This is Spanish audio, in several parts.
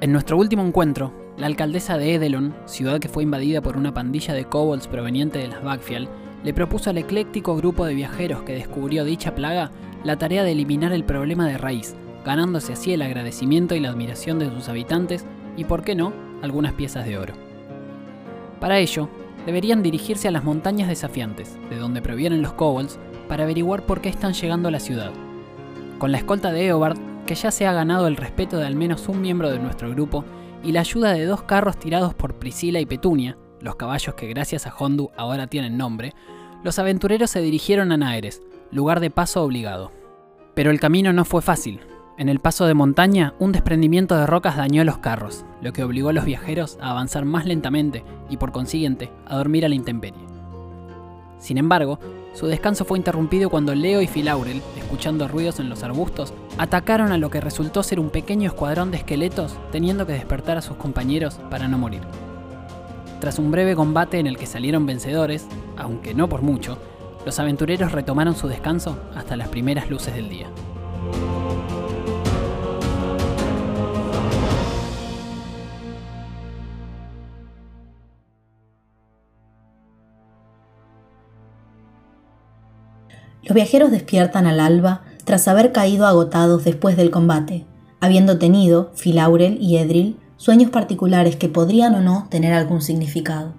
En nuestro último encuentro, la alcaldesa de Edelon, ciudad que fue invadida por una pandilla de kobolds proveniente de las Bagfial, le propuso al ecléctico grupo de viajeros que descubrió dicha plaga la tarea de eliminar el problema de raíz, ganándose así el agradecimiento y la admiración de sus habitantes y, por qué no, algunas piezas de oro. Para ello, deberían dirigirse a las montañas desafiantes, de donde provienen los kobolds, para averiguar por qué están llegando a la ciudad. Con la escolta de Eobard, que ya se ha ganado el respeto de al menos un miembro de nuestro grupo, y la ayuda de dos carros tirados por Priscila y Petunia, los caballos que gracias a Hondu ahora tienen nombre, los aventureros se dirigieron a Naeres, lugar de paso obligado. Pero el camino no fue fácil. En el paso de montaña, un desprendimiento de rocas dañó los carros, lo que obligó a los viajeros a avanzar más lentamente y por consiguiente a dormir a la intemperie. Sin embargo, su descanso fue interrumpido cuando Leo y Filaurel, escuchando ruidos en los arbustos, atacaron a lo que resultó ser un pequeño escuadrón de esqueletos, teniendo que despertar a sus compañeros para no morir. Tras un breve combate en el que salieron vencedores, aunque no por mucho, los aventureros retomaron su descanso hasta las primeras luces del día. Los viajeros despiertan al alba tras haber caído agotados después del combate, habiendo tenido, Filaurel y Edril, sueños particulares que podrían o no tener algún significado.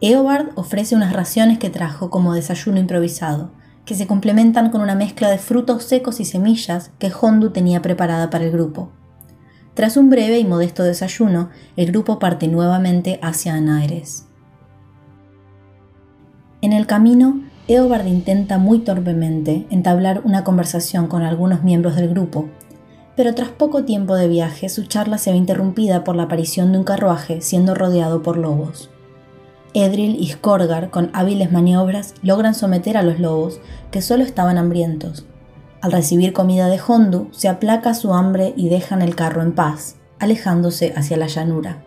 Eobard ofrece unas raciones que trajo como desayuno improvisado, que se complementan con una mezcla de frutos secos y semillas que Hondu tenía preparada para el grupo. Tras un breve y modesto desayuno, el grupo parte nuevamente hacia Anaeres. En el camino, Eobard intenta muy torpemente entablar una conversación con algunos miembros del grupo, pero tras poco tiempo de viaje su charla se ve interrumpida por la aparición de un carruaje siendo rodeado por lobos. Edril y Skorgar, con hábiles maniobras, logran someter a los lobos, que solo estaban hambrientos. Al recibir comida de Hondu, se aplaca su hambre y dejan el carro en paz, alejándose hacia la llanura.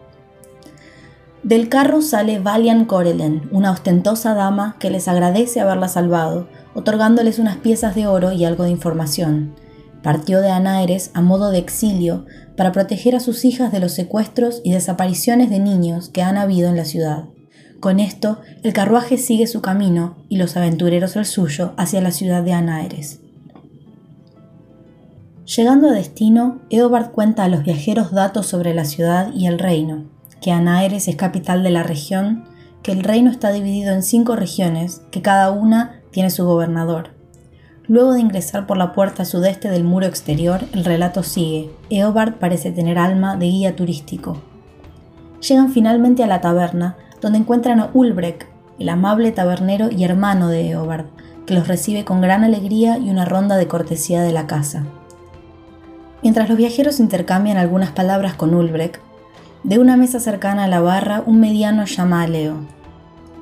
Del carro sale Valian Corelen, una ostentosa dama que les agradece haberla salvado, otorgándoles unas piezas de oro y algo de información. Partió de Anaeres a modo de exilio para proteger a sus hijas de los secuestros y desapariciones de niños que han habido en la ciudad. Con esto, el carruaje sigue su camino y los aventureros el suyo hacia la ciudad de Anaeres. Llegando a destino, Eobard cuenta a los viajeros datos sobre la ciudad y el reino, que Anaeres es capital de la región, que el reino está dividido en cinco regiones, que cada una tiene su gobernador. Luego de ingresar por la puerta sudeste del muro exterior, el relato sigue. Eobard parece tener alma de guía turístico. Llegan finalmente a la taberna, donde encuentran a Ulbrek, el amable tabernero y hermano de Eobard, que los recibe con gran alegría y una ronda de cortesía de la casa. Mientras los viajeros intercambian algunas palabras con Ulbrek, de una mesa cercana a la barra, un mediano llama a Leo.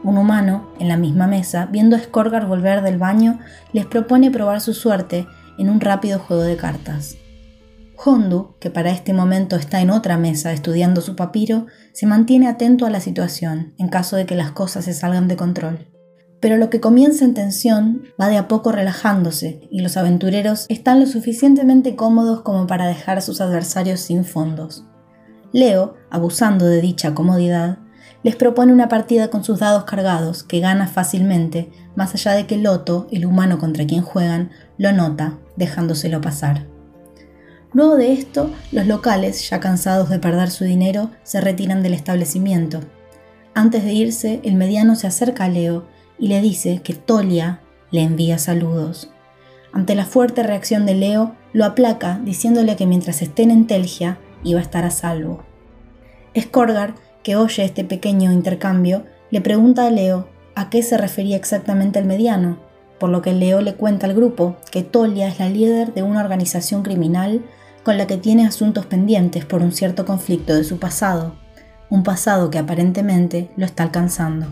Un humano, en la misma mesa, viendo a Skorgar volver del baño, les propone probar su suerte en un rápido juego de cartas. Hondu, que para este momento está en otra mesa estudiando su papiro, se mantiene atento a la situación en caso de que las cosas se salgan de control. Pero lo que comienza en tensión va de a poco relajándose y los aventureros están lo suficientemente cómodos como para dejar a sus adversarios sin fondos. Leo, abusando de dicha comodidad, les propone una partida con sus dados cargados que gana fácilmente, más allá de que Loto, el humano contra quien juegan, lo nota, dejándoselo pasar. Luego de esto, los locales, ya cansados de perder su dinero, se retiran del establecimiento. Antes de irse, el mediano se acerca a Leo y le dice que Tolia le envía saludos. Ante la fuerte reacción de Leo, lo aplaca diciéndole que mientras estén en Telgia, iba a estar a salvo. Skorgar, que oye este pequeño intercambio, le pregunta a Leo a qué se refería exactamente el mediano, por lo que Leo le cuenta al grupo que Tolia es la líder de una organización criminal con la que tiene asuntos pendientes por un cierto conflicto de su pasado, un pasado que aparentemente lo está alcanzando.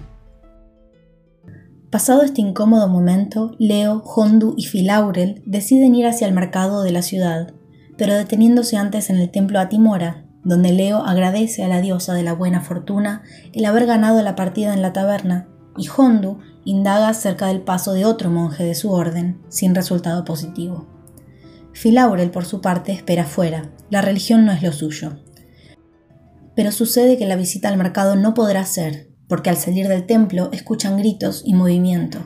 Pasado este incómodo momento, Leo, Hondu y Filaurel deciden ir hacia el mercado de la ciudad, pero deteniéndose antes en el templo Atimora, donde Leo agradece a la diosa de la buena fortuna el haber ganado la partida en la taberna, y Hondu indaga acerca del paso de otro monje de su orden, sin resultado positivo. Filaurel, por su parte, espera fuera, la religión no es lo suyo. Pero sucede que la visita al mercado no podrá ser, porque al salir del templo escuchan gritos y movimiento.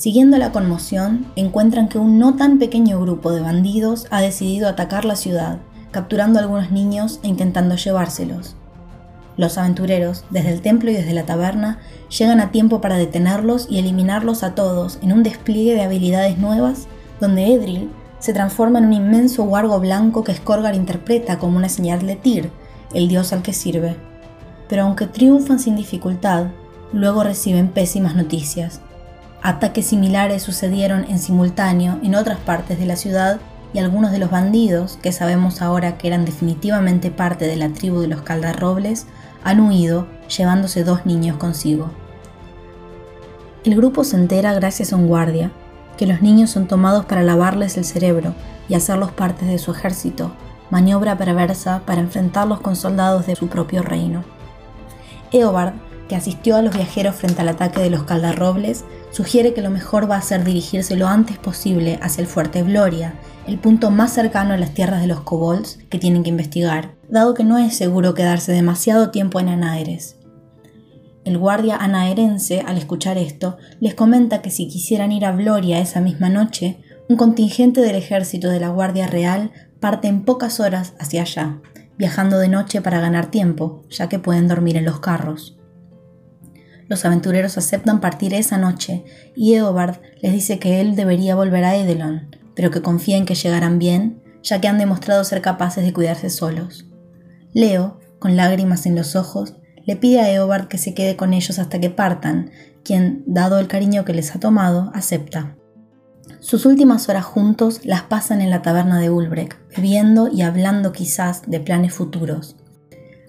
Siguiendo la conmoción, encuentran que un no tan pequeño grupo de bandidos ha decidido atacar la ciudad, capturando algunos niños e intentando llevárselos. Los aventureros, desde el templo y desde la taberna, llegan a tiempo para detenerlos y eliminarlos a todos en un despliegue de habilidades nuevas, donde Edril se transforma en un inmenso huargo blanco que Skorgar interpreta como una señal de Tyr, el dios al que sirve. Pero aunque triunfan sin dificultad, luego reciben pésimas noticias. Ataques similares sucedieron en simultáneo en otras partes de la ciudad y algunos de los bandidos, que sabemos ahora que eran definitivamente parte de la tribu de los Caldarrobles, han huido llevándose dos niños consigo. El grupo se entera gracias a un guardia, que los niños son tomados para lavarles el cerebro y hacerlos partes de su ejército, maniobra perversa para enfrentarlos con soldados de su propio reino. Eobard, que asistió a los viajeros frente al ataque de los Caldarrobles, sugiere que lo mejor va a ser dirigirse lo antes posible hacia el fuerte Gloria, el punto más cercano a las tierras de los kobolds que tienen que investigar, dado que no es seguro quedarse demasiado tiempo en Anaeres. El guardia anaerense, al escuchar esto, les comenta que si quisieran ir a Gloria esa misma noche, un contingente del ejército de la Guardia Real parte en pocas horas hacia allá, viajando de noche para ganar tiempo, ya que pueden dormir en los carros. Los aventureros aceptan partir esa noche y Eobard les dice que él debería volver a Edelon, pero que confía en que llegarán bien, ya que han demostrado ser capaces de cuidarse solos. Leo, con lágrimas en los ojos, le pide a Eobard que se quede con ellos hasta que partan, quien, dado el cariño que les ha tomado, acepta. Sus últimas horas juntos las pasan en la taberna de Ulbrek, bebiendo y hablando quizás de planes futuros.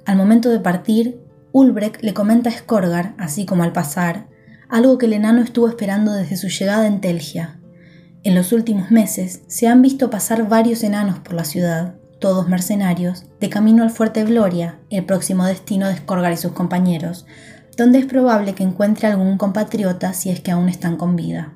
Al momento de partir, Ulbrek le comenta a Skorgar, así como al pasar, algo que el enano estuvo esperando desde su llegada en Telgia. En los últimos meses se han visto pasar varios enanos por la ciudad, todos mercenarios, de camino al fuerte Gloria, el próximo destino de Skorgar y sus compañeros, donde es probable que encuentre algún compatriota si es que aún están con vida.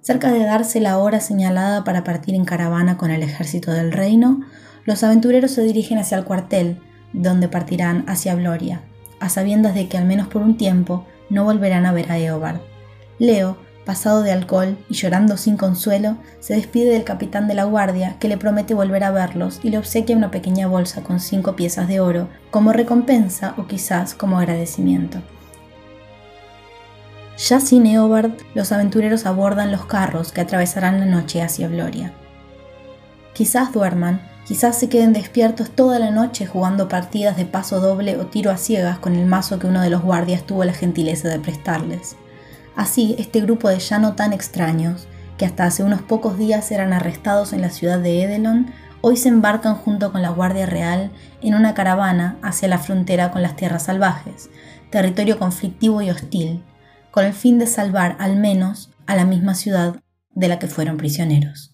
Cerca de darse la hora señalada para partir en caravana con el ejército del reino, los aventureros se dirigen hacia el cuartel, donde partirán hacia Gloria, a sabiendas de que al menos por un tiempo no volverán a ver a Eobard. Leo, pasado de alcohol y llorando sin consuelo, se despide del capitán de la guardia que le promete volver a verlos y le obsequia una pequeña bolsa con cinco piezas de oro como recompensa o quizás como agradecimiento. Ya sin Eobard, los aventureros abordan los carros que atravesarán la noche hacia Gloria. Quizás duerman, Quizás se queden despiertos toda la noche jugando partidas de paso doble o tiro a ciegas con el mazo que uno de los guardias tuvo la gentileza de prestarles. Así, este grupo de ya no tan extraños, que hasta hace unos pocos días eran arrestados en la ciudad de Edelon, hoy se embarcan junto con la Guardia Real en una caravana hacia la frontera con las tierras salvajes, territorio conflictivo y hostil, con el fin de salvar al menos a la misma ciudad de la que fueron prisioneros.